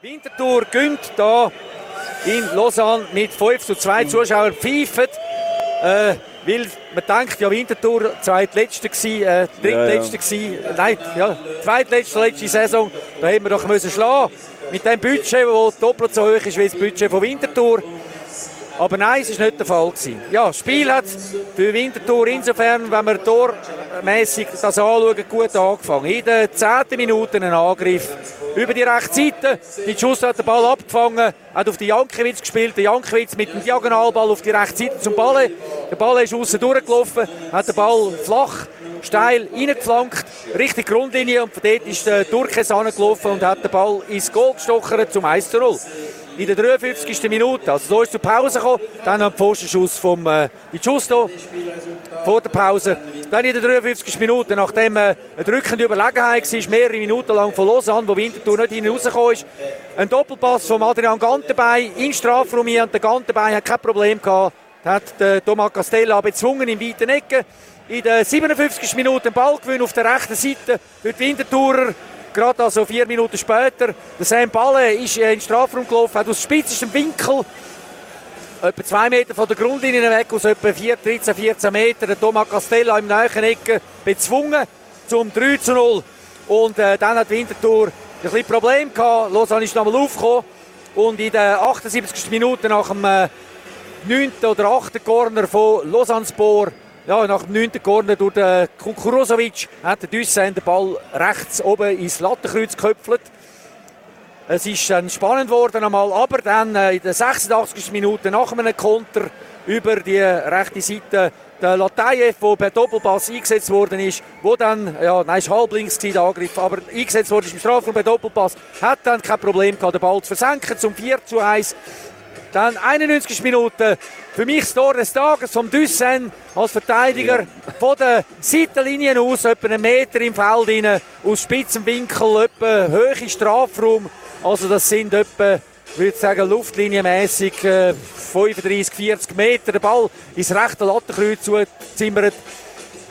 Winterthur gönnt da in Lausanne mit 5 zu 2 Zuschauern pfeifen. Äh, weil man denkt, ja, Winterthur zweitletzte gsi, äh, drittletzte ja, ja. Nein, ja, zweitletzte letzte Saison, da hätten wir doch müssen schlagen mit dem Budget, das doppelt so hoch ist wie das Budget von Winterthur. Aber nein, es war nicht der Fall. Gewesen. Ja, das Spiel hat für Winterthur insofern, wenn wir tormässig das anschauen, gut angefangen. In der 10. Minute ein Angriff über die rechte Seite. Die Schuss hat den Ball abgefangen, hat auf die Jankiewicz gespielt. Der Jankiewicz mit dem Diagonalball auf die rechte Seite zum Ball. Der Ball ist außen durchgelaufen, hat den Ball flach, steil reingeflankt, Richtung Grundlinie und von dort ist der Durkes angelaufen und hat den Ball ins Goal gestochen zum 1 zu 0 in der 53. Minute. Also so ist zur Pause gekommen. Dann ein Pfostenschuss vom äh, Giusto vor der Pause. Dann in der 53. Minute, nachdem äh, eine drückende Überlegenheit war, mehrere Minuten lang von Lausanne, wo Winterthur nicht hinausgekommen ist, ein Doppelpass von Adrian Gantenbein in Strafraum hier. Und der Gantenbein hat kein Problem gehabt. Hat der Thomas Castella bezwungen in weiten Ecken. In der 57. Minute Ballgewinn auf der rechten Seite die Winterthurer gerade also vier Minuten später, der Sam Balle ist in den Strafraum gelaufen, hat aus spitzestem Winkel etwa zwei Meter von der Grundlinie weg, aus etwa 4, 13, 14 Meter, der Thomas Castella im nahen Ecke bezwungen zum 3 zu 0. Und äh, dann hat Winterthur ein bisschen Problem gehabt. Lausanne ist nochmal aufgekommen. Und in der 78. Minute nach dem äh, 9. oder 8. Corner von Lausanne Spor ja, nach dem 9. Corner durch den Kukurosovic hat der Düssen den Ball rechts oben ins Lattenkreuz geköpfelt. Es ist dann spannend geworden einmal, aber dann äh, in der 86. Minute nach einem Konter über die rechte Seite der Latayev, der per Doppelpass eingesetzt worden ist, wo dann, ja, nein, ist halb links der Angriff, aber eingesetzt worden ist im Strafraum per Doppelpass, hat dann kein Problem gehabt, den Ball zu versenken zum 4 zu 1. Dann 91 Minuten. Für mich das Tor des Tages vom Düssen als Verteidiger. Ja. Von der Seitenlinie aus, etwa einen Meter im Feld rein, aus spitzem Winkel, etwa hohe Strafraum. Also das sind etwa, ich würde sagen, luftlinienmäßig äh, 35, 40 Meter. Der Ball ins rechte Lattenkreuz zuzimmert.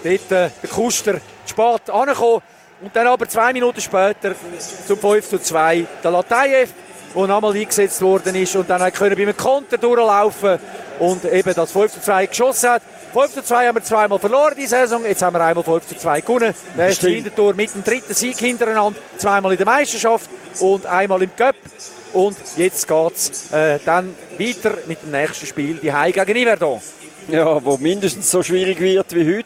Dort äh, der Kuster spät angekommen. Und dann aber zwei Minuten später zum 5 zu 2 der Latayev der nochmal eingesetzt worden ist und dann können bei einem Konter durchlaufen und eben das 5 zu 2 geschossen hat. 5 zu 2 haben wir zweimal verloren die Saison, jetzt haben wir einmal 5 zu 2 gewonnen. Der ist Hintertor mit dem dritten Sieg hintereinander, zweimal in der Meisterschaft und einmal im Cup. Und jetzt geht es äh, dann weiter mit dem nächsten Spiel, die Hai gegen Iverdon. Ja, wo mindestens so schwierig wird wie heute.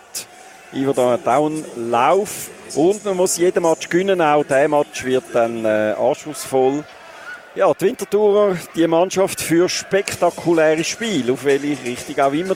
Iverdon hat auch einen Lauf und man muss jeden Match gewinnen. Auch der Match wird dann äh, anspruchsvoll. Ja, die Winterthurer, die Mannschaft für spektakuläre Spiele, auf welche Richtung auch immer